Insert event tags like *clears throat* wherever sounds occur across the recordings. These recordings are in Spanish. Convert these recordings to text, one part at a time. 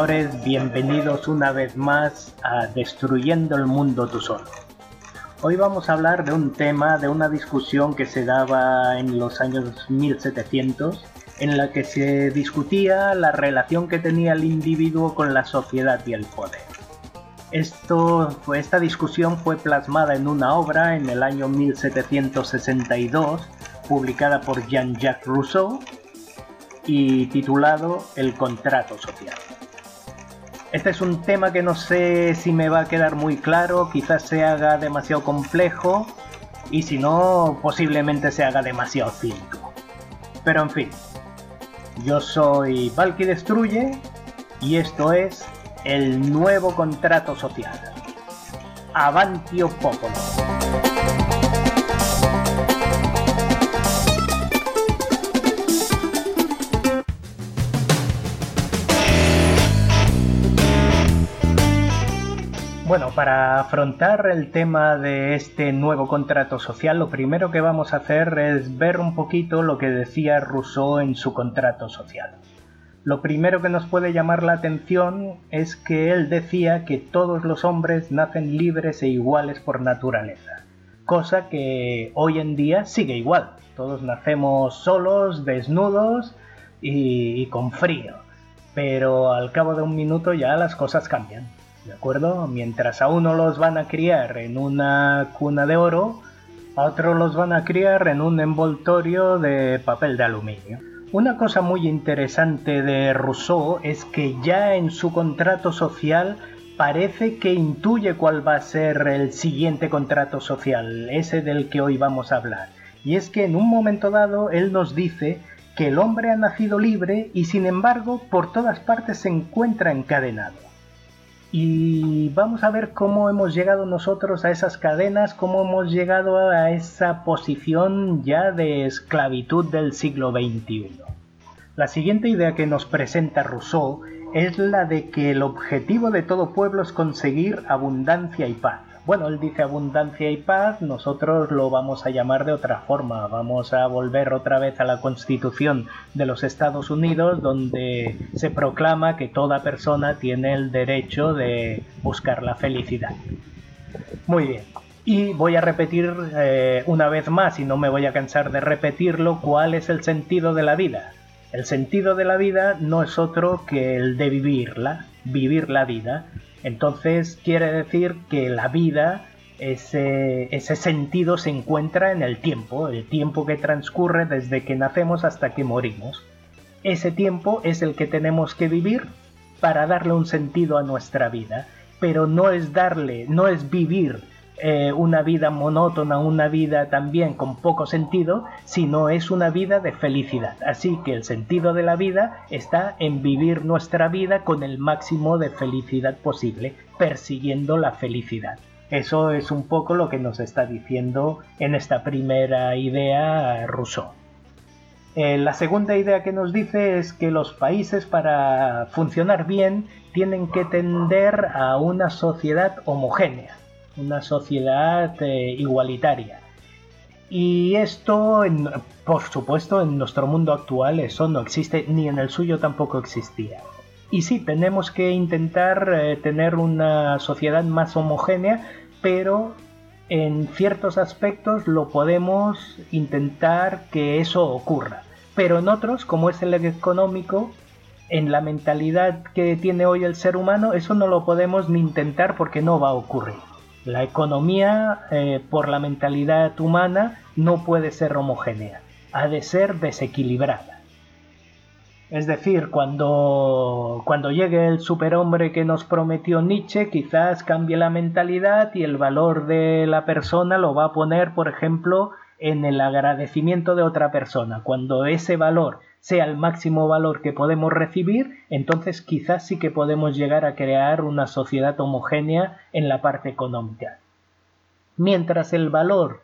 Señores, bienvenidos una vez más a Destruyendo el Mundo Tú Solo. Hoy vamos a hablar de un tema, de una discusión que se daba en los años 1700, en la que se discutía la relación que tenía el individuo con la sociedad y el poder. Esto, esta discusión fue plasmada en una obra en el año 1762, publicada por Jean-Jacques Rousseau, y titulado El contrato social. Este es un tema que no sé si me va a quedar muy claro, quizás se haga demasiado complejo y si no, posiblemente se haga demasiado cínico. Pero en fin, yo soy Valky Destruye y esto es el nuevo contrato social. Avantio Popolo. Bueno, para afrontar el tema de este nuevo contrato social, lo primero que vamos a hacer es ver un poquito lo que decía Rousseau en su contrato social. Lo primero que nos puede llamar la atención es que él decía que todos los hombres nacen libres e iguales por naturaleza, cosa que hoy en día sigue igual. Todos nacemos solos, desnudos y, con frío, pero al cabo de un minuto ya las cosas cambian. ¿De acuerdo? Mientras a uno los van a criar en una cuna de oro, a otro los van a criar en un envoltorio de papel de aluminio. Una cosa muy interesante de Rousseau es que ya en su contrato social parece que intuye cuál va a ser el siguiente contrato social, ese del que hoy vamos a hablar. Y es que en un momento dado él nos dice que el hombre ha nacido libre y sin embargo por todas partes se encuentra encadenado. Y vamos a ver cómo hemos llegado nosotros a esas cadenas, cómo hemos llegado a esa posición ya de esclavitud del siglo XXI. La siguiente idea que nos presenta Rousseau es la de que el objetivo de todo pueblo es conseguir abundancia y paz. Bueno, él dice abundancia y paz, nosotros lo vamos a llamar de otra forma, vamos a volver otra vez a la constitución de los Estados Unidos donde se proclama que toda persona tiene el derecho de buscar la felicidad. Muy bien, y voy a repetir eh, una vez más, y no me voy a cansar de repetirlo, cuál es el sentido de la vida. El sentido de la vida no es otro que el de vivirla, vivir la vida, entonces quiere decir que la vida, ese, ese sentido se encuentra en el tiempo, el tiempo que transcurre desde que nacemos hasta que morimos. Ese tiempo es el que tenemos que vivir para darle un sentido a nuestra vida, pero no es darle, no es vivir eh, una vida monótona, una vida también con poco sentido, sino es una vida de felicidad. Así que el sentido de la vida está en vivir nuestra vida con el máximo de felicidad posible, persiguiendo la felicidad. Eso es un poco lo que nos está diciendo en esta primera idea Rousseau. Eh, la segunda idea que nos dice es que los países para funcionar bien tienen que tender a una sociedad homogénea una sociedad eh, igualitaria. Y esto, por supuesto, en nuestro mundo actual eso no existe, ni en el suyo tampoco existía. Y sí, tenemos que intentar eh, tener una sociedad más homogénea, pero en ciertos aspectos lo podemos intentar que eso ocurra. Pero en otros, como es el económico, en la mentalidad que tiene hoy el ser humano, eso no lo podemos ni intentar porque no va a ocurrir. La economía, eh, por la mentalidad humana, no puede ser homogénea, ha de ser desequilibrada. Es decir, cuando, cuando llegue el superhombre que nos prometió Nietzsche, quizás cambie la mentalidad y el valor de la persona lo va a poner, por ejemplo, en el agradecimiento de otra persona. Cuando ese valor sea el máximo valor que podemos recibir, entonces quizás sí que podemos llegar a crear una sociedad homogénea en la parte económica. Mientras el valor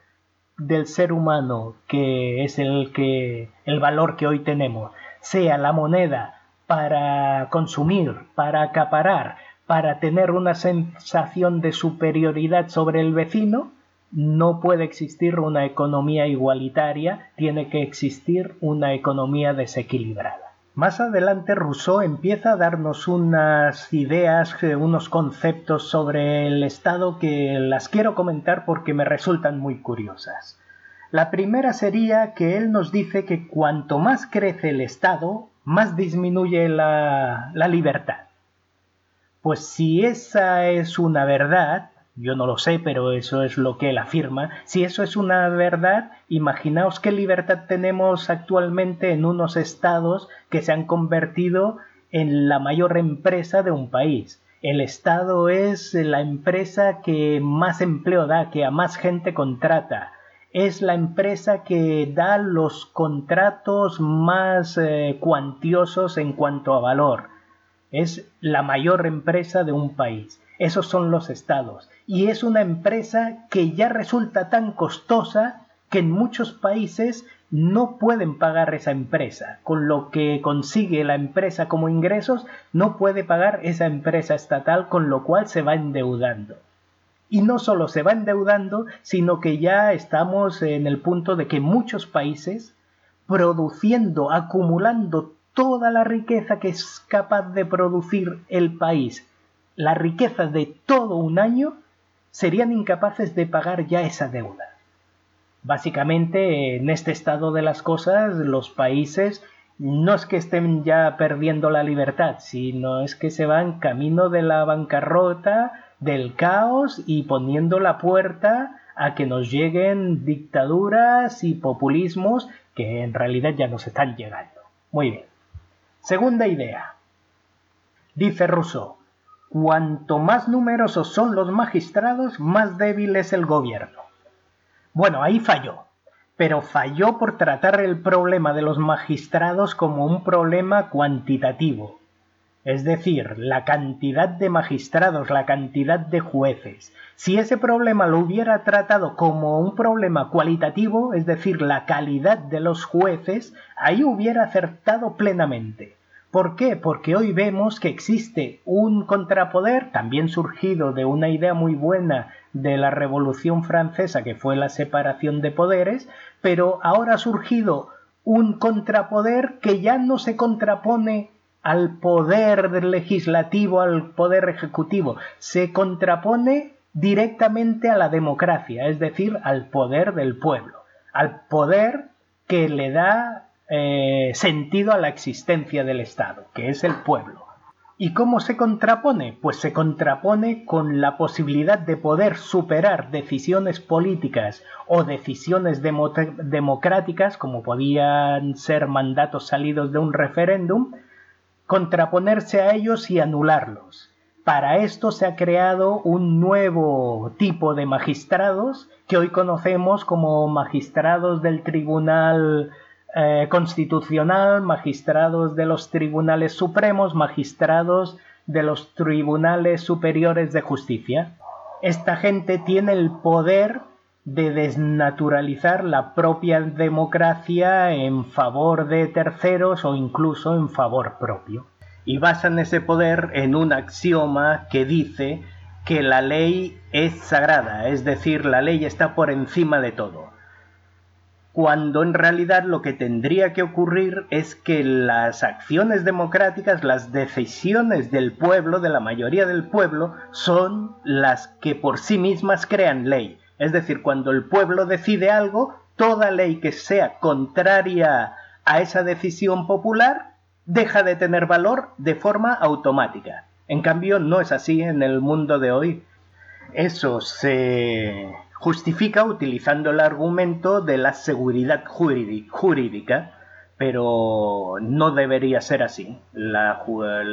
del ser humano, que es el que el valor que hoy tenemos, sea la moneda para consumir, para acaparar, para tener una sensación de superioridad sobre el vecino, no puede existir una economía igualitaria, tiene que existir una economía desequilibrada. Más adelante Rousseau empieza a darnos unas ideas, eh, unos conceptos sobre el Estado que las quiero comentar porque me resultan muy curiosas. La primera sería que él nos dice que cuanto más crece el Estado, más disminuye la, la libertad. Pues si esa es una verdad, yo no lo sé, pero eso es lo que él afirma. Si eso es una verdad, imaginaos qué libertad tenemos actualmente en unos estados que se han convertido en la mayor empresa de un país. El Estado es la empresa que más empleo da, que a más gente contrata. Es la empresa que da los contratos más eh, cuantiosos en cuanto a valor. Es la mayor empresa de un país. Esos son los estados. Y es una empresa que ya resulta tan costosa que en muchos países no pueden pagar esa empresa. Con lo que consigue la empresa como ingresos, no puede pagar esa empresa estatal, con lo cual se va endeudando. Y no solo se va endeudando, sino que ya estamos en el punto de que muchos países, produciendo, acumulando toda la riqueza que es capaz de producir el país la riqueza de todo un año, serían incapaces de pagar ya esa deuda. Básicamente, en este estado de las cosas, los países no es que estén ya perdiendo la libertad, sino es que se van camino de la bancarrota, del caos y poniendo la puerta a que nos lleguen dictaduras y populismos que en realidad ya nos están llegando. Muy bien. Segunda idea. Dice Rousseau, Cuanto más numerosos son los magistrados, más débil es el gobierno. Bueno, ahí falló, pero falló por tratar el problema de los magistrados como un problema cuantitativo, es decir, la cantidad de magistrados, la cantidad de jueces. Si ese problema lo hubiera tratado como un problema cualitativo, es decir, la calidad de los jueces, ahí hubiera acertado plenamente. ¿Por qué? Porque hoy vemos que existe un contrapoder, también surgido de una idea muy buena de la Revolución Francesa, que fue la separación de poderes, pero ahora ha surgido un contrapoder que ya no se contrapone al poder legislativo, al poder ejecutivo, se contrapone directamente a la democracia, es decir, al poder del pueblo, al poder que le da eh, sentido a la existencia del Estado, que es el pueblo. ¿Y cómo se contrapone? Pues se contrapone con la posibilidad de poder superar decisiones políticas o decisiones democráticas, como podían ser mandatos salidos de un referéndum, contraponerse a ellos y anularlos. Para esto se ha creado un nuevo tipo de magistrados que hoy conocemos como magistrados del Tribunal eh, constitucional, magistrados de los tribunales supremos, magistrados de los tribunales superiores de justicia. Esta gente tiene el poder de desnaturalizar la propia democracia en favor de terceros o incluso en favor propio. Y basan ese poder en un axioma que dice que la ley es sagrada, es decir, la ley está por encima de todo cuando en realidad lo que tendría que ocurrir es que las acciones democráticas, las decisiones del pueblo, de la mayoría del pueblo, son las que por sí mismas crean ley. Es decir, cuando el pueblo decide algo, toda ley que sea contraria a esa decisión popular deja de tener valor de forma automática. En cambio, no es así en el mundo de hoy. Eso se justifica utilizando el argumento de la seguridad jurídica, pero no debería ser así. La,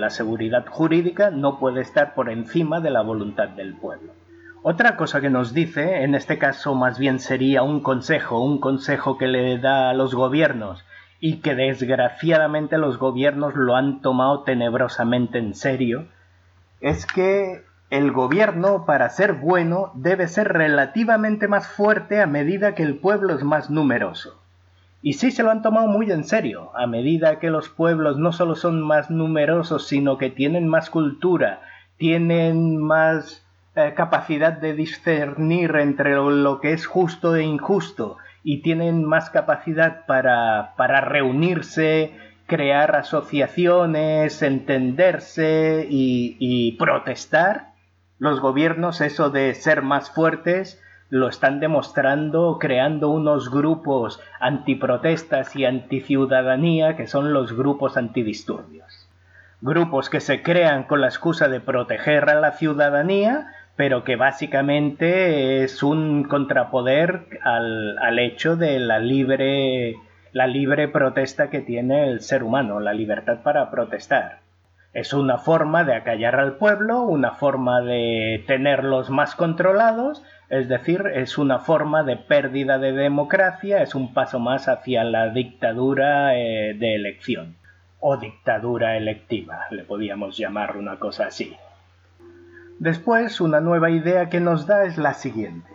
seguridad jurídica no puede estar por encima de la voluntad del pueblo. Otra cosa que nos dice, en este caso más bien sería un consejo, un consejo que le da a los gobiernos y que desgraciadamente los gobiernos lo han tomado tenebrosamente en serio, es que el gobierno, para ser bueno, debe ser relativamente más fuerte a medida que el pueblo es más numeroso. Y sí se lo han tomado muy en serio, a medida que los pueblos no solo son más numerosos, sino que tienen más cultura, tienen más eh, capacidad de discernir entre lo, que es justo e injusto, y tienen más capacidad para, para reunirse, crear asociaciones, entenderse y, protestar, los gobiernos eso de ser más fuertes lo están demostrando creando unos grupos antiprotestas y anticiudadanía que son los grupos antidisturbios. Grupos que se crean con la excusa de proteger a la ciudadanía, pero que básicamente es un contrapoder al, al hecho de la libre la libre protesta que tiene el ser humano, la libertad para protestar. Es una forma de acallar al pueblo, una forma de tenerlos más controlados, es decir, es una forma de pérdida de democracia, es un paso más hacia la dictadura eh, de elección, o dictadura electiva, le podíamos llamar una cosa así. Después, una nueva idea que nos da es la siguiente.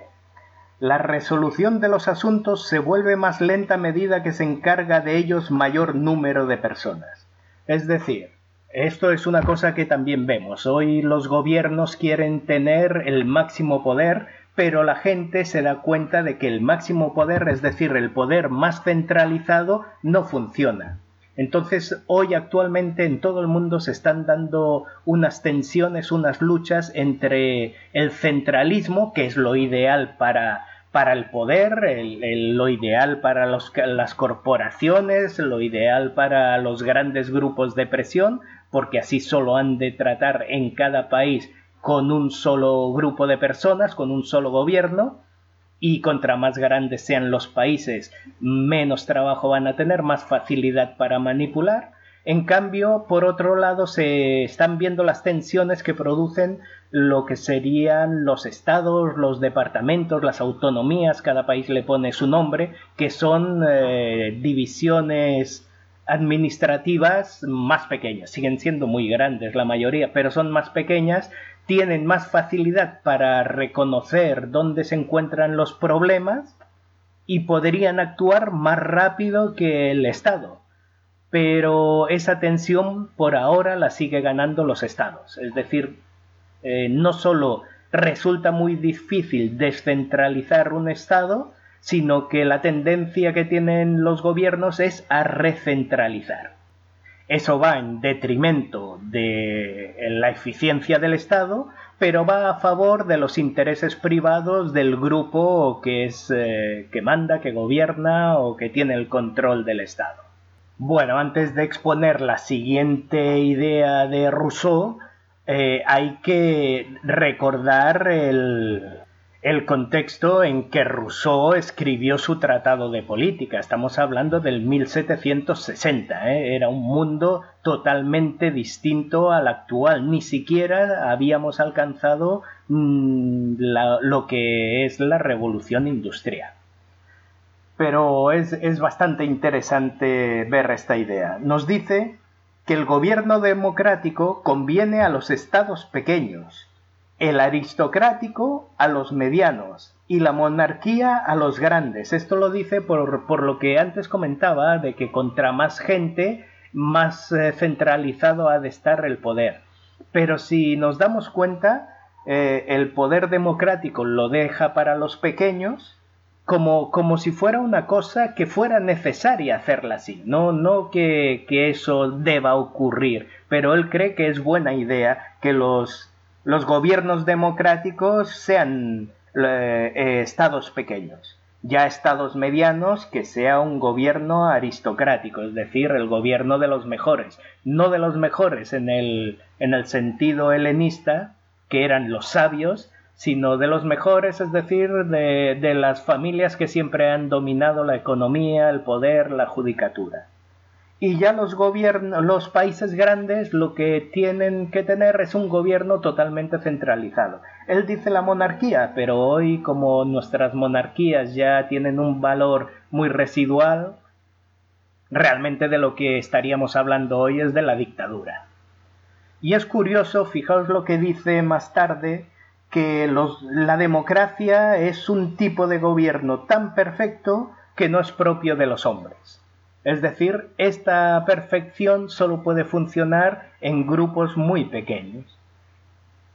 La resolución de los asuntos se vuelve más lenta a medida que se encarga de ellos mayor número de personas. Es decir, esto es una cosa que también vemos. Hoy los gobiernos quieren tener el máximo poder, pero la gente se da cuenta de que el máximo poder, es decir, el poder más centralizado, no funciona. Entonces, hoy actualmente en todo el mundo se están dando unas tensiones, unas luchas entre el centralismo, que es lo ideal para para el poder, lo ideal para las corporaciones, lo ideal para los grandes grupos de presión, porque así solo han de tratar en cada país con un solo grupo de personas, con un solo gobierno, y contra más grandes sean los países, menos trabajo van a tener, más facilidad para manipular. En cambio, por otro lado, se están viendo las tensiones que producen lo que serían los estados, los departamentos, las autonomías, cada país le pone su nombre, que son eh, divisiones administrativas más pequeñas. Siguen siendo muy grandes la mayoría, pero son más pequeñas, tienen más facilidad para reconocer dónde se encuentran los problemas y podrían actuar más rápido que el Estado pero esa tensión por ahora la sigue ganando los estados. Es decir, eh, no solo resulta muy difícil descentralizar un estado, sino que la tendencia que tienen los gobiernos es a recentralizar. Eso va en detrimento de la eficiencia del Estado, pero va a favor de los intereses privados del grupo que es eh, que manda, que gobierna o que tiene el control del Estado. Bueno, antes de exponer la siguiente idea de Rousseau, eh, hay que recordar el, contexto en que Rousseau escribió su tratado de política. Estamos hablando del 1760. ¿eh? Era un mundo totalmente distinto al actual. Ni siquiera habíamos alcanzado mm, lo que es la revolución industrial pero es, bastante interesante ver esta idea. Nos dice que el gobierno democrático conviene a los estados pequeños, el aristocrático a los medianos y la monarquía a los grandes. Esto lo dice por, lo que antes comentaba, de que contra más gente, más eh, centralizado ha de estar el poder. Pero si nos damos cuenta, eh, el poder democrático lo deja para los pequeños como, como si fuera una cosa que fuera necesaria hacerla así, no, no que, eso deba ocurrir, pero él cree que es buena idea que los, los gobiernos democráticos sean eh, eh, estados pequeños, ya estados medianos que sea un gobierno aristocrático, es decir, el gobierno de los mejores, no de los mejores en el, en el sentido helenista, que eran los sabios, sino de los mejores, es decir, de, las familias que siempre han dominado la economía, el poder, la judicatura. Y ya los los países grandes lo que tienen que tener es un gobierno totalmente centralizado. Él dice la monarquía, pero hoy como nuestras monarquías ya tienen un valor muy residual, realmente de lo que estaríamos hablando hoy es de la dictadura. Y es curioso, fijaos lo que dice más tarde, que la democracia es un tipo de gobierno tan perfecto que no es propio de los hombres. Es decir, esta perfección solo puede funcionar en grupos muy pequeños.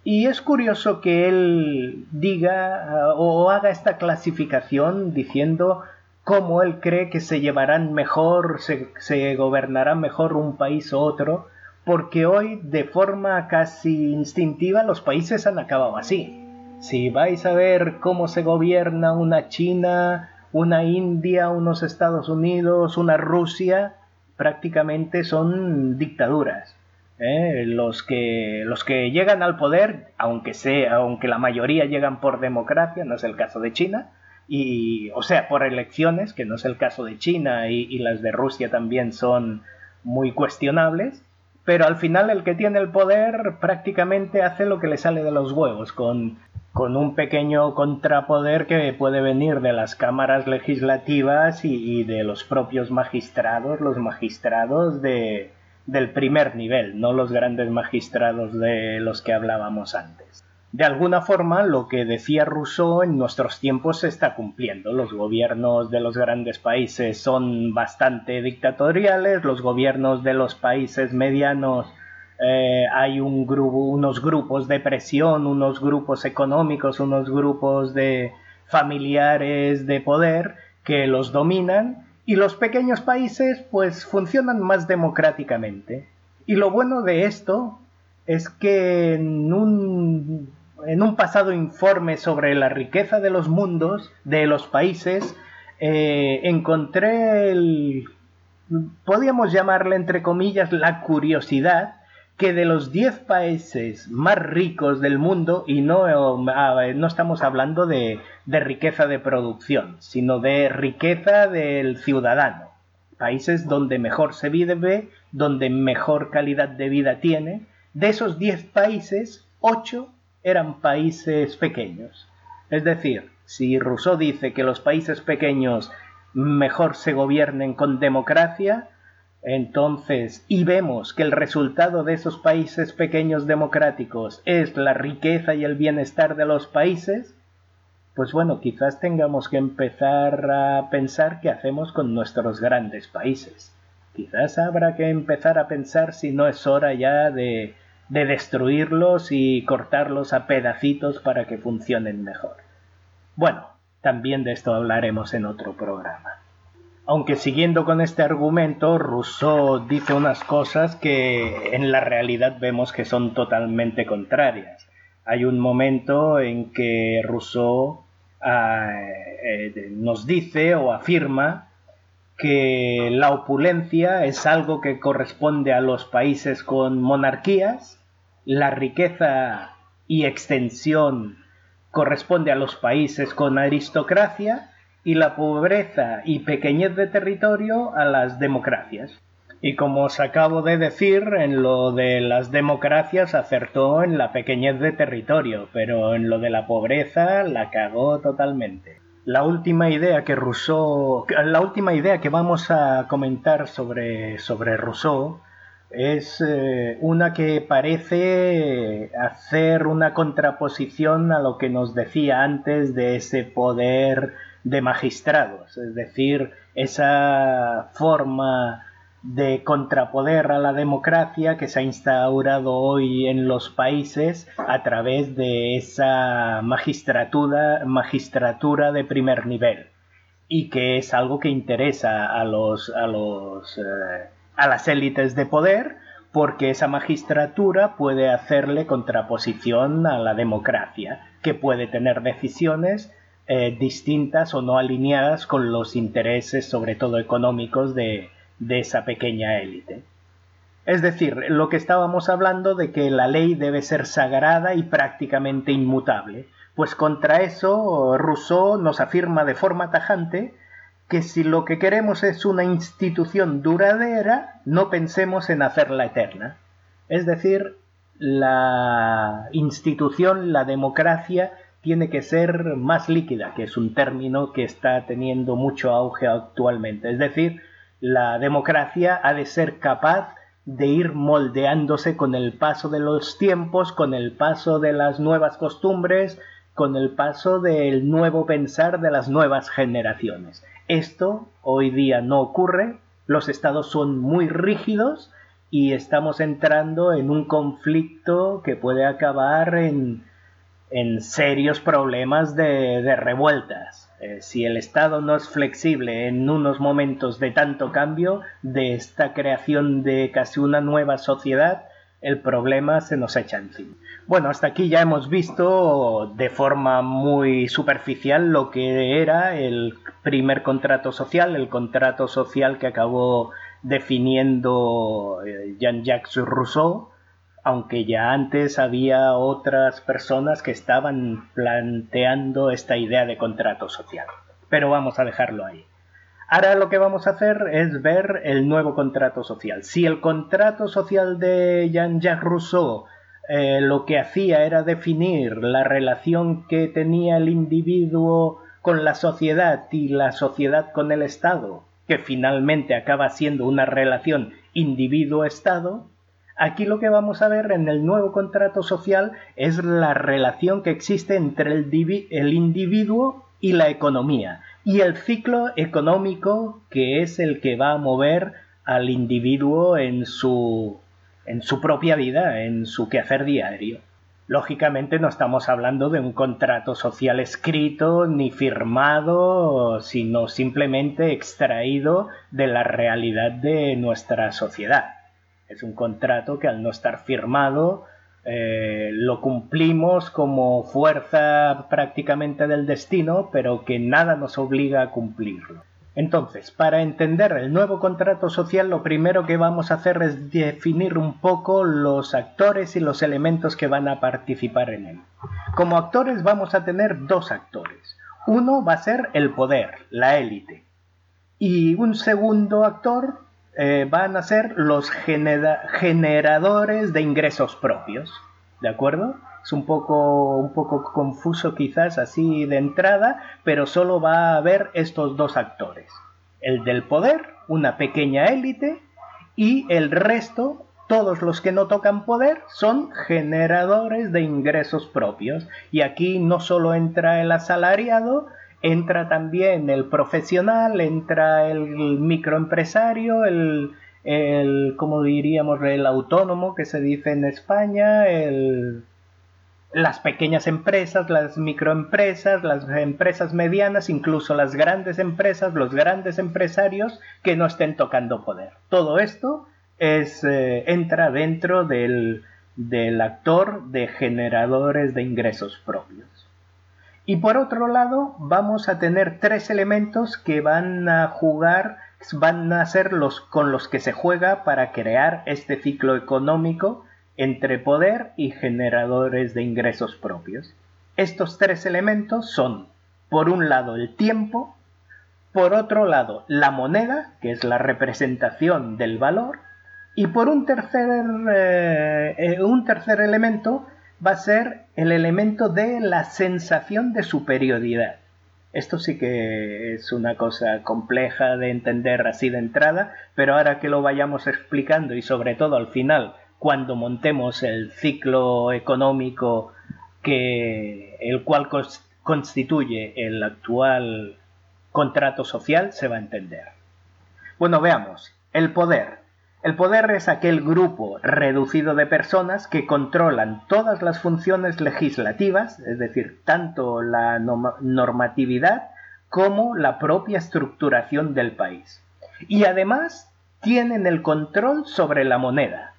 Y es curioso que él diga o haga esta clasificación diciendo cómo él cree que se llevarán mejor, se, se gobernará mejor un país u otro, porque hoy de forma casi instintiva los países han acabado así. Si vais a ver cómo se gobierna una China, una India, unos Estados Unidos, una Rusia, prácticamente son dictaduras. ¿eh? Los, que, los que llegan al poder, aunque, sea, aunque la mayoría llegan por democracia, no es el caso de China, y, o sea, por elecciones, que no es el caso de China y las de Rusia también son muy cuestionables, pero al final el que tiene el poder prácticamente hace lo que le sale de los huevos, con, con un pequeño contrapoder que puede venir de las cámaras legislativas y, de los propios magistrados, los magistrados de, del primer nivel, no los grandes magistrados de los que hablábamos antes. De alguna forma, lo que decía Rousseau en nuestros tiempos se está cumpliendo. Los gobiernos de los grandes países son bastante dictatoriales, los gobiernos de los países medianos eh, hay un grupo, unos grupos de presión, unos grupos económicos, unos grupos de familiares de poder que los dominan y los pequeños países pues funcionan más democráticamente. Y lo bueno de esto es que en un en un pasado informe sobre la riqueza de los mundos, de los países, eh, encontré el, podríamos llamarle entre comillas, la curiosidad que de los 10 países más ricos del mundo, y no, no estamos hablando de, de riqueza de producción, sino de riqueza del ciudadano, países donde mejor se vive, donde mejor calidad de vida tiene, de esos 10 países, 8 eran países pequeños. Es decir, si Rousseau dice que los países pequeños mejor se gobiernen con democracia, entonces, y vemos que el resultado de esos países pequeños democráticos es la riqueza y el bienestar de los países, pues bueno, quizás tengamos que empezar a pensar qué hacemos con nuestros grandes países. Quizás habrá que empezar a pensar si no es hora ya de de destruirlos y cortarlos a pedacitos para que funcionen mejor. Bueno, también de esto hablaremos en otro programa. Aunque siguiendo con este argumento, Rousseau dice unas cosas que en la realidad vemos que son totalmente contrarias. Hay un momento en que Rousseau ah, eh, nos dice o afirma que la opulencia es algo que corresponde a los países con monarquías la riqueza y extensión corresponde a los países con aristocracia y la pobreza y pequeñez de territorio a las democracias. Y como os acabo de decir, en lo de las democracias acertó en la pequeñez de territorio, pero en lo de la pobreza la cagó totalmente. La última idea que Rousseau, la última idea que vamos a comentar sobre, sobre Rousseau es eh, una que parece hacer una contraposición a lo que nos decía antes de ese poder de magistrados, es decir, esa forma de contrapoder a la democracia que se ha instaurado hoy en los países a través de esa magistratura, magistratura de primer nivel y que es algo que interesa a los, a los eh, a las élites de poder porque esa magistratura puede hacerle contraposición a la democracia, que puede tener decisiones eh, distintas o no alineadas con los intereses, sobre todo económicos, de, de esa pequeña élite. Es decir, lo que estábamos hablando de que la ley debe ser sagrada y prácticamente inmutable, pues contra eso Rousseau nos afirma de forma tajante que si lo que queremos es una institución duradera, no pensemos en hacerla eterna. Es decir, la institución, la democracia, tiene que ser más líquida, que es un término que está teniendo mucho auge actualmente. Es decir, la democracia ha de ser capaz de ir moldeándose con el paso de los tiempos, con el paso de las nuevas costumbres, con el paso del nuevo pensar de las nuevas generaciones. Esto hoy día no ocurre, los estados son muy rígidos y estamos entrando en un conflicto que puede acabar en, serios problemas de, revueltas. Eh, si el Estado no es flexible en unos momentos de tanto cambio, de esta creación de casi una nueva sociedad, el problema se nos echa encima. Bueno, hasta aquí ya hemos visto de forma muy superficial lo que era el primer contrato social, el contrato social que acabó definiendo eh, Jean-Jacques Rousseau, aunque ya antes había otras personas que estaban planteando esta idea de contrato social. Pero vamos a dejarlo ahí. Ahora lo que vamos a hacer es ver el nuevo contrato social. Si el contrato social de Jean-Jacques Rousseau eh, lo que hacía era definir la relación que tenía el individuo con la sociedad y la sociedad con el Estado, que finalmente acaba siendo una relación individuo-Estado, aquí lo que vamos a ver en el nuevo contrato social es la relación que existe entre el, individuo y la economía, y el ciclo económico que es el que va a mover al individuo en su, en su propia vida, en su quehacer diario. Lógicamente no estamos hablando de un contrato social escrito ni firmado, sino simplemente extraído de la realidad de nuestra sociedad. Es un contrato que al no estar firmado eh, lo cumplimos como fuerza prácticamente del destino, pero que nada nos obliga a cumplirlo. Entonces, para entender el nuevo contrato social, lo primero que vamos a hacer es definir un poco los actores y los elementos que van a participar en él. Como actores vamos a tener dos actores. Uno va a ser el poder, la élite. Y un segundo actor eh, van a ser los generadores de ingresos propios. ¿De acuerdo? Es un poco, un poco confuso quizás así de entrada, pero solo va a haber estos dos actores. El del poder, una pequeña élite, y el resto, todos los que no tocan poder, son generadores de ingresos propios. Y aquí no solo entra el asalariado, entra también el profesional, entra el microempresario, el, el como diríamos, el autónomo que se dice en España, el, las pequeñas empresas, las microempresas, las empresas medianas, incluso las grandes empresas, los grandes empresarios que no estén tocando poder. Todo esto es, eh, entra dentro del, del actor de generadores de ingresos propios. Y por otro lado, vamos a tener tres elementos que van a jugar, van a ser los con los que se juega para crear este ciclo económico entre poder y generadores de ingresos propios. Estos tres elementos son, por un lado, el tiempo, por otro lado, la moneda, que es la representación del valor, y por un tercer, eh, eh, un tercer elemento va a ser el elemento de la sensación de superioridad. Esto sí que es una cosa compleja de entender así de entrada, pero ahora que lo vayamos explicando y sobre todo al final, cuando montemos el ciclo económico que el cual constituye el actual contrato social, se va a entender. Bueno, veamos. El poder. El poder es aquel grupo reducido de personas que controlan todas las funciones legislativas, es decir, tanto la normatividad como la propia estructuración del país. Y además tienen el control sobre la moneda,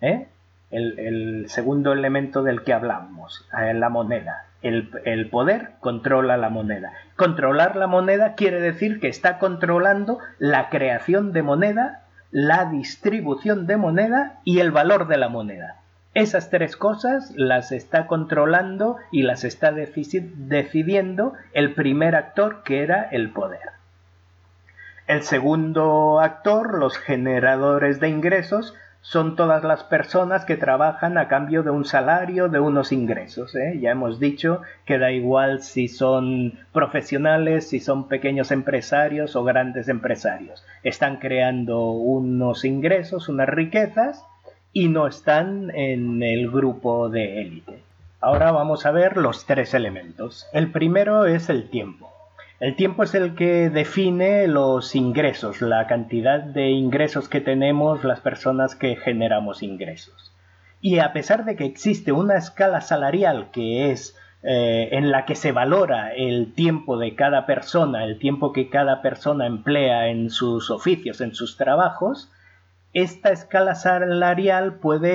¿eh? el, segundo elemento del que hablamos, eh, la moneda. el, poder controla la moneda. Controlar la moneda quiere decir que está controlando la creación de moneda la distribución de moneda y el valor de la moneda. Esas tres cosas las está controlando y las está decidiendo el primer actor que era el poder. El segundo actor, los generadores de ingresos, son todas las personas que trabajan a cambio de un salario, de unos ingresos. ¿eh? Ya hemos dicho que da igual si son profesionales, si son pequeños empresarios o grandes empresarios. Están creando unos ingresos, unas riquezas y no están en el grupo de élite. Ahora vamos a ver los tres elementos. El primero es el tiempo. El tiempo es el que define los ingresos, la cantidad de ingresos que tenemos las personas que generamos ingresos. Y a pesar de que existe una escala salarial que es eh, en la que se valora el tiempo de cada persona, el tiempo que cada persona emplea en sus oficios, en sus trabajos, esta escala salarial puede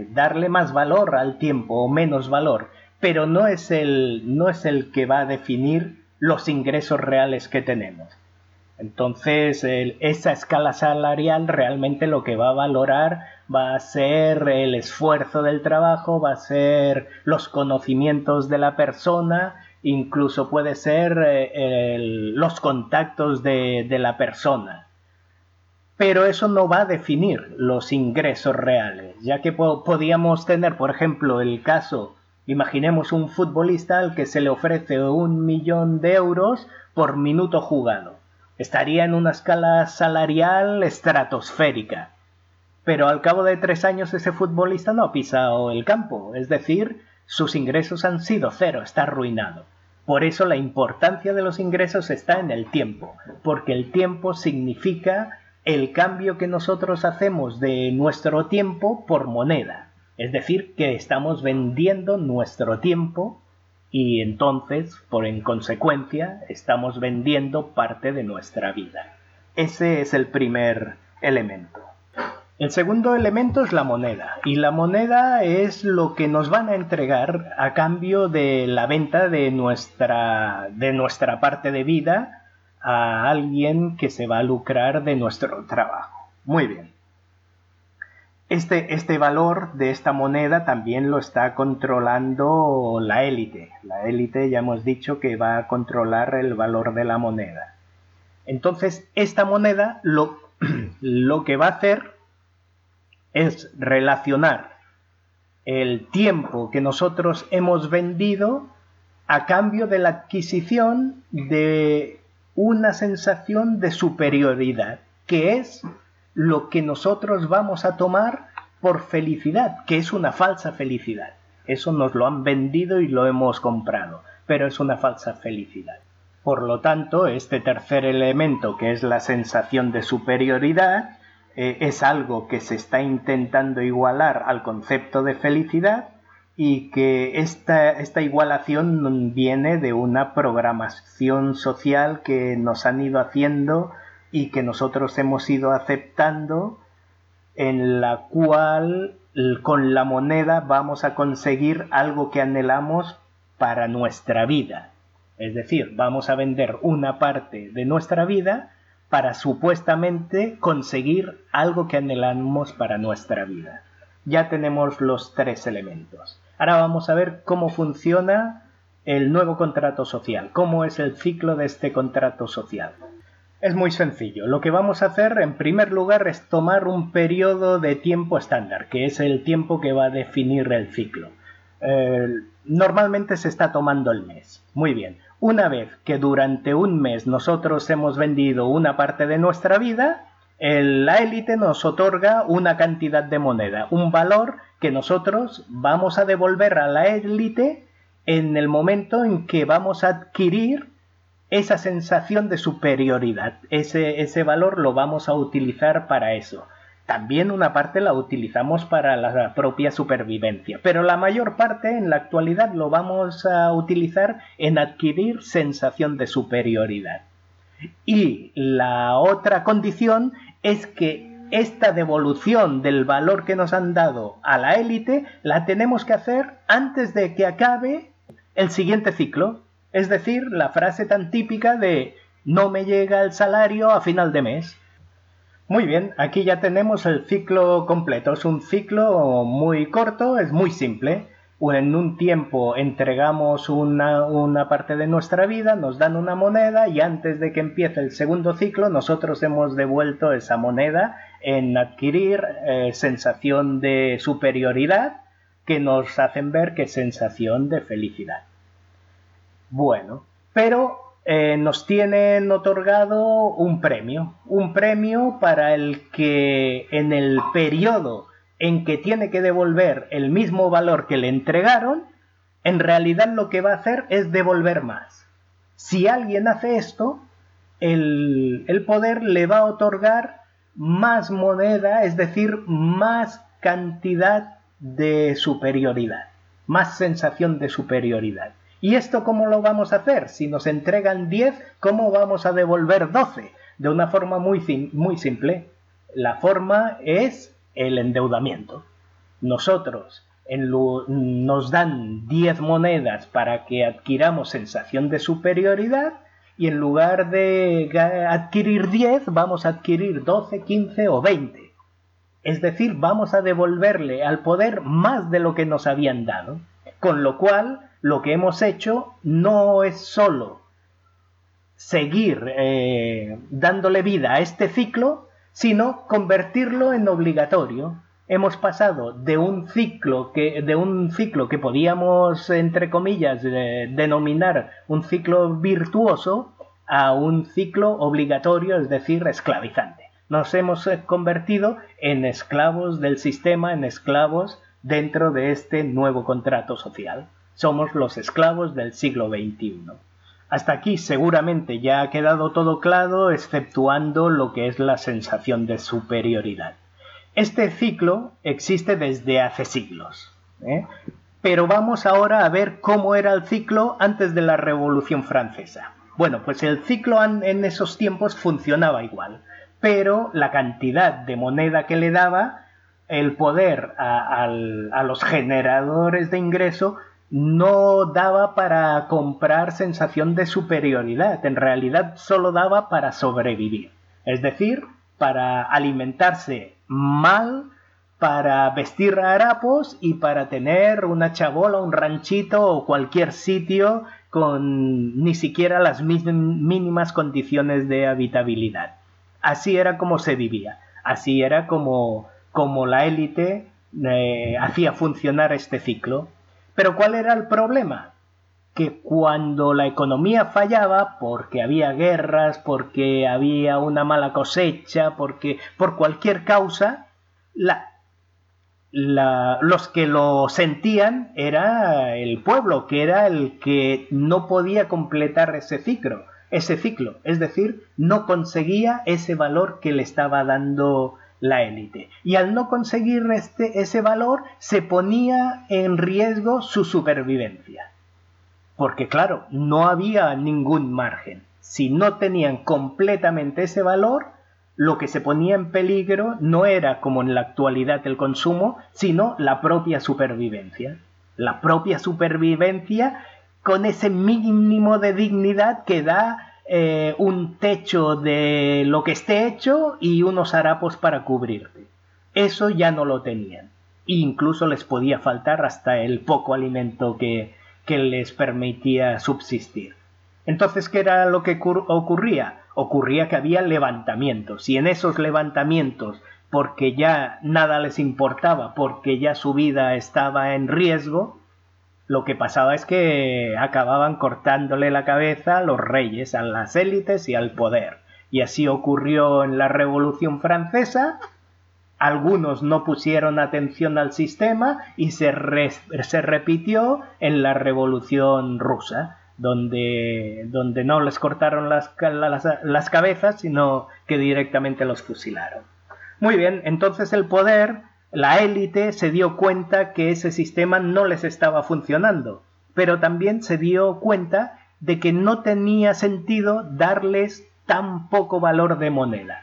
eh, darle más valor al tiempo o menos valor, pero no es el, no es el que va a definir los ingresos reales que tenemos. Entonces, esa escala salarial realmente lo que va a valorar va a ser el esfuerzo del trabajo, va a ser los conocimientos de la persona, incluso puede ser eh, los contactos de, de la persona. Pero eso no va a definir los ingresos reales, ya que podíamos tener, por ejemplo, el caso, imaginemos un futbolista al que se le ofrece un millón de euros por minuto jugado estaría en una escala salarial estratosférica. Pero al cabo de tres años ese futbolista no ha pisado el campo, es decir, sus ingresos han sido cero, está arruinado. Por eso la importancia de los ingresos está en el tiempo, porque el tiempo significa el cambio que nosotros hacemos de nuestro tiempo por moneda. Es decir, que estamos vendiendo nuestro tiempo y entonces, por en consecuencia, estamos vendiendo parte de nuestra vida. Ese es el primer elemento. El segundo elemento es la moneda y la moneda es lo que nos van a entregar a cambio de la venta de nuestra, de nuestra parte de vida a alguien que se va a lucrar de nuestro trabajo. Muy bien. Este, este, valor de esta moneda también lo está controlando la élite. La élite ya hemos dicho que va a controlar el valor de la moneda. Entonces, esta moneda lo, *clears throat* lo que va a hacer es relacionar el tiempo que nosotros hemos vendido a cambio de la adquisición de una sensación de superioridad, que es lo que nosotros vamos a tomar por felicidad, que es una falsa felicidad. Eso nos lo han vendido y lo hemos comprado, pero es una falsa felicidad. Por lo tanto, este tercer elemento, que es la sensación de superioridad, eh, es algo que se está intentando igualar al concepto de felicidad y que esta, esta igualación viene de una programación social que nos han ido haciendo y que nosotros hemos ido aceptando en la cual con la moneda vamos a conseguir algo que anhelamos para nuestra vida. Es decir, vamos a vender una parte de nuestra vida para supuestamente conseguir algo que anhelamos para nuestra vida. Ya tenemos los tres elementos. Ahora vamos a ver cómo funciona el nuevo contrato social, cómo es el ciclo de este contrato social. Es muy sencillo. Lo que vamos a hacer en primer lugar es tomar un periodo de tiempo estándar, que es el tiempo que va a definir el ciclo. Normalmente se está tomando el mes. Muy bien. Una vez que durante un mes nosotros hemos vendido una parte de nuestra vida, la élite nos otorga una cantidad de moneda, un valor que nosotros vamos a devolver a la élite en el momento en que vamos a adquirir esa sensación de superioridad. Ese, ese valor lo vamos a utilizar para eso. También una parte la utilizamos para la propia supervivencia, pero la mayor parte en la actualidad lo vamos a utilizar en adquirir sensación de superioridad. Y la otra condición es que esta devolución del valor que nos han dado a la élite la tenemos que hacer antes de que acabe el siguiente ciclo, es decir, la frase tan típica de no me llega el salario a final de mes. Muy bien, aquí ya tenemos el ciclo completo. Es un ciclo muy corto, es muy simple. En un tiempo entregamos una, parte de nuestra vida, nos dan una moneda y antes de que empiece el segundo ciclo nosotros hemos devuelto esa moneda en adquirir eh, sensación de superioridad que nos hacen ver que sensación de felicidad. Bueno, pero eh, nos tienen otorgado un premio, un premio para el que en el periodo en que tiene que devolver el mismo valor que le entregaron, en realidad lo que va a hacer es devolver más. Si alguien hace esto, el, el poder le va a otorgar más moneda, es decir, más cantidad de superioridad. más sensación de superioridad. ¿Y esto cómo lo vamos a hacer? Si nos entregan 10, ¿cómo vamos a devolver 12? De una forma muy, muy simple. La forma es el endeudamiento. Nosotros nos dan 10 monedas para que adquiramos sensación de superioridad y en lugar de adquirir 10 vamos a adquirir 12, 15 o 20. Es decir, vamos a devolverle al poder más de lo que nos habían dado. Con lo cual, lo que hemos hecho no es solo seguir eh, dándole vida a este ciclo, sino convertirlo en obligatorio hemos pasado de un ciclo que, de un ciclo que podíamos, entre comillas, denominar un ciclo virtuoso a un ciclo obligatorio, es decir, esclavizante. Nos hemos eh, convertido en esclavos del sistema, en esclavos dentro de este nuevo contrato social. Somos los esclavos del siglo XXI. Hasta aquí seguramente ya ha quedado todo claro, exceptuando lo que es la sensación de superioridad. Este ciclo existe desde hace siglos. ¿eh? Pero vamos ahora a ver cómo era el ciclo antes de la Revolución Francesa. Bueno, pues el ciclo en esos tiempos funcionaba igual, pero la cantidad de moneda que le daba, el poder a, a los generadores de ingreso, no daba para comprar sensación de superioridad, en realidad solo daba para sobrevivir, es decir, para alimentarse mal para vestir harapos y para tener una chabola, un ranchito o cualquier sitio con ni siquiera las mínimas condiciones de habitabilidad. Así era como se vivía, así era como, como la élite eh, hacía funcionar este ciclo. Pero ¿cuál era el problema? que cuando la economía fallaba, porque había guerras, porque había una mala cosecha, porque por cualquier causa, los que lo sentían era el pueblo, que era el que no podía completar ese ciclo, ese ciclo, es decir, no conseguía ese valor que le estaba dando la élite. Y al no conseguir este, ese valor, se ponía en riesgo su supervivencia. Porque claro, no había ningún margen. Si no tenían completamente ese valor, lo que se ponía en peligro no era como en la actualidad el consumo, sino la propia supervivencia. La propia supervivencia con ese mínimo de dignidad que da eh, un techo de lo que esté hecho y unos harapos para cubrirte. Eso ya no lo tenían. E incluso les podía faltar hasta el poco alimento que, que les permitía subsistir. Entonces, ¿qué era lo que ocurría? Ocurría que había levantamientos y en esos levantamientos, porque ya nada les importaba, porque ya su vida estaba en riesgo, lo que pasaba es que acababan cortándole la cabeza a los reyes, a las élites y al poder. Y así ocurrió en la Revolución Francesa, algunos no pusieron atención al sistema y se, repitió en la Revolución Rusa, donde, donde no les cortaron las, las, cabezas, sino que directamente los fusilaron. Muy bien, entonces el poder, la élite, se dio cuenta que ese sistema no les estaba funcionando, pero también se dio cuenta de que no tenía sentido darles tan poco valor de moneda.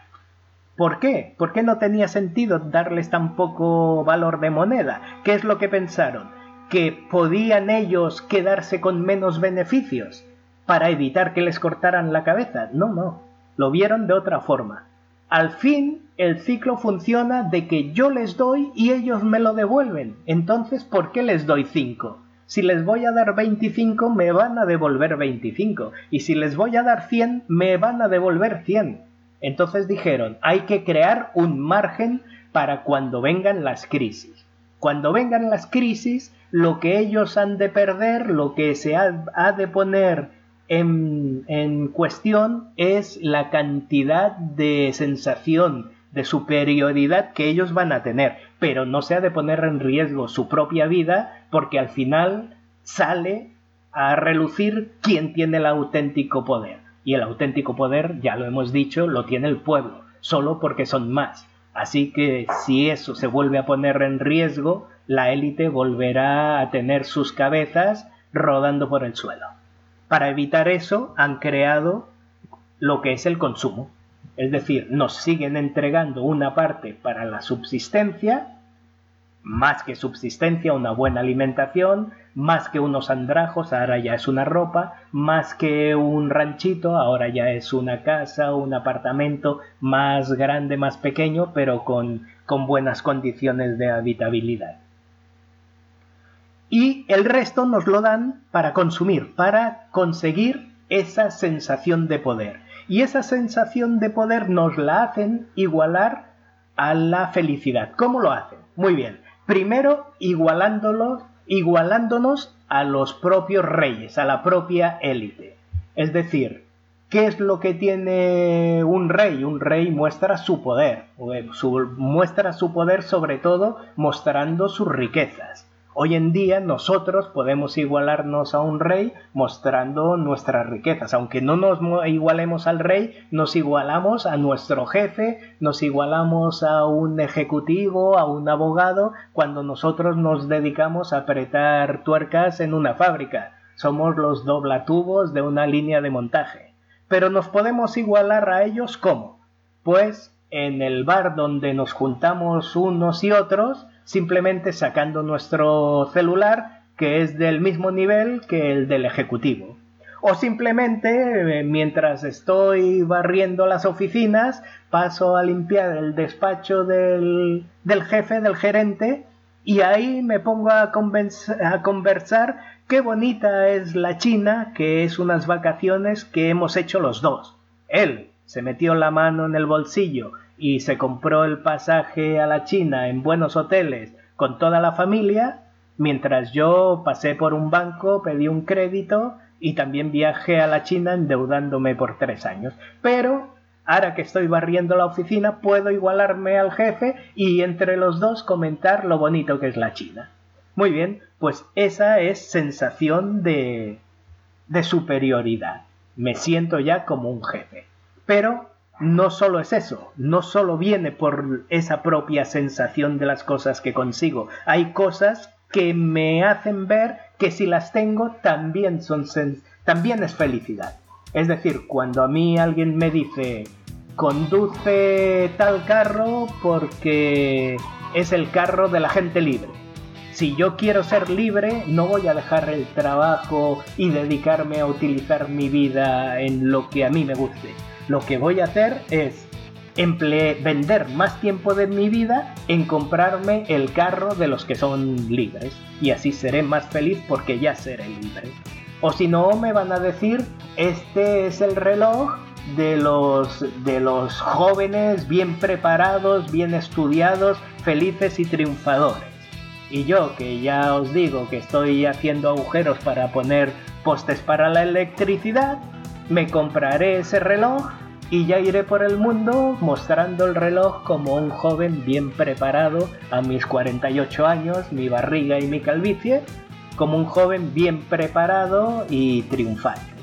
¿Por qué? ¿Por qué no tenía sentido darles tan poco valor de moneda? ¿Qué es lo que pensaron? ¿Que podían ellos quedarse con menos beneficios para evitar que les cortaran la cabeza? No, no. Lo vieron de otra forma. Al fin, el ciclo funciona de que yo les doy y ellos me lo devuelven. Entonces, ¿por qué les doy 5? Si les voy a dar 25, me van a devolver 25. Y si les voy a dar 100, me van a devolver 100. Entonces dijeron, hay que crear un margen para cuando vengan las crisis. Cuando vengan las crisis, lo que ellos han de perder, lo que se ha, de poner en, en cuestión es la cantidad de sensación de superioridad que ellos van a tener, pero no se ha de poner en riesgo su propia vida porque al final sale a relucir quién tiene el auténtico poder. Y el auténtico poder, ya lo hemos dicho, lo tiene el pueblo, solo porque son más. Así que si eso se vuelve a poner en riesgo, la élite volverá a tener sus cabezas rodando por el suelo. Para evitar eso han creado lo que es el consumo. Es decir, nos siguen entregando una parte para la subsistencia, más que subsistencia, una buena alimentación, más que unos andrajos, ahora ya es una ropa, más que un ranchito, ahora ya es una casa, un apartamento más grande, más pequeño, pero con, con buenas condiciones de habitabilidad. Y el resto nos lo dan para consumir, para conseguir esa sensación de poder. Y esa sensación de poder nos la hacen igualar a la felicidad. ¿Cómo lo hacen? Muy bien. Primero, igualándolos igualándonos a los propios reyes, a la propia élite. Es decir, ¿qué es lo que tiene un rey? Un rey muestra su poder, muestra su poder sobre todo mostrando sus riquezas. Hoy en día nosotros podemos igualarnos a un rey mostrando nuestras riquezas. Aunque no nos igualemos al rey, nos igualamos a nuestro jefe, nos igualamos a un ejecutivo, a un abogado, cuando nosotros nos dedicamos a apretar tuercas en una fábrica. Somos los doblatubos de una línea de montaje. Pero nos podemos igualar a ellos ¿cómo? Pues en el bar donde nos juntamos unos y otros, simplemente sacando nuestro celular que es del mismo nivel que el del ejecutivo. O simplemente, eh, mientras estoy barriendo las oficinas, paso a limpiar el despacho del, del jefe, del gerente, y ahí me pongo a, a conversar qué bonita es la China, que es unas vacaciones que hemos hecho los dos. Él se metió la mano en el bolsillo y se compró el pasaje a la China en buenos hoteles con toda la familia, mientras yo pasé por un banco, pedí un crédito y también viajé a la China endeudándome por tres años. Pero ahora que estoy barriendo la oficina, puedo igualarme al jefe y entre los dos comentar lo bonito que es la China. Muy bien, pues esa es sensación de, de superioridad. Me siento ya como un jefe. Pero no solo es eso, no solo viene por esa propia sensación de las cosas que consigo, hay cosas que me hacen ver que si las tengo también son también es felicidad. Es decir, cuando a mí alguien me dice conduce tal carro porque es el carro de la gente libre. Si yo quiero ser libre, no voy a dejar el trabajo y dedicarme a utilizar mi vida en lo que a mí me guste lo que voy a hacer es vender más tiempo de mi vida en comprarme el carro de los que son libres. Y así seré más feliz porque ya seré libre. O si no, me van a decir, este es el reloj de los, de los jóvenes bien preparados, bien estudiados, felices y triunfadores. Y yo, que ya os digo que estoy haciendo agujeros para poner postes para la electricidad, me compraré ese reloj y ya iré por el mundo mostrando el reloj como un joven bien preparado a mis 48 años, mi barriga y mi calvicie, como un joven bien preparado y triunfante.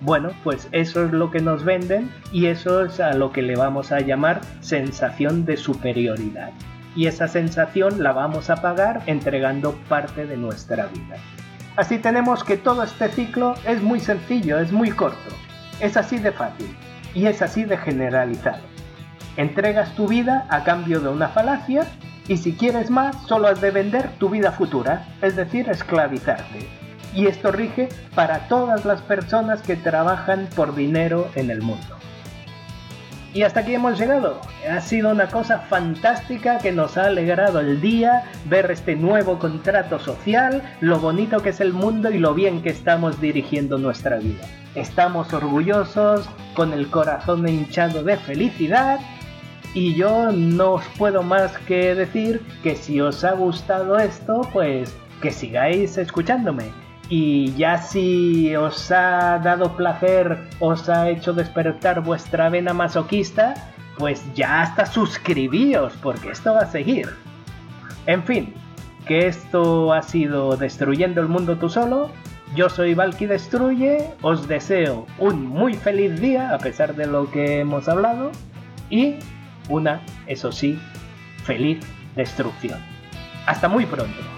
Bueno, pues eso es lo que nos venden y eso es a lo que le vamos a llamar sensación de superioridad. Y esa sensación la vamos a pagar entregando parte de nuestra vida. Así tenemos que todo este ciclo es muy sencillo, es muy corto. Es así de fácil y es así de generalizado. Entregas tu vida a cambio de una falacia y si quieres más solo has de vender tu vida futura, es decir, esclavizarte. Y esto rige para todas las personas que trabajan por dinero en el mundo. Y hasta aquí hemos llegado. Ha sido una cosa fantástica que nos ha alegrado el día ver este nuevo contrato social, lo bonito que es el mundo y lo bien que estamos dirigiendo nuestra vida. Estamos orgullosos, con el corazón hinchado de felicidad y yo no os puedo más que decir que si os ha gustado esto, pues que sigáis escuchándome y ya si os ha dado placer, os ha hecho despertar vuestra vena masoquista, pues ya hasta suscribíos, porque esto va a seguir. En fin, que esto ha sido Destruyendo el Mundo tú solo. Yo soy Valky Destruye, os deseo un muy feliz día a pesar de lo que hemos hablado y una, eso sí, feliz destrucción. Hasta muy pronto.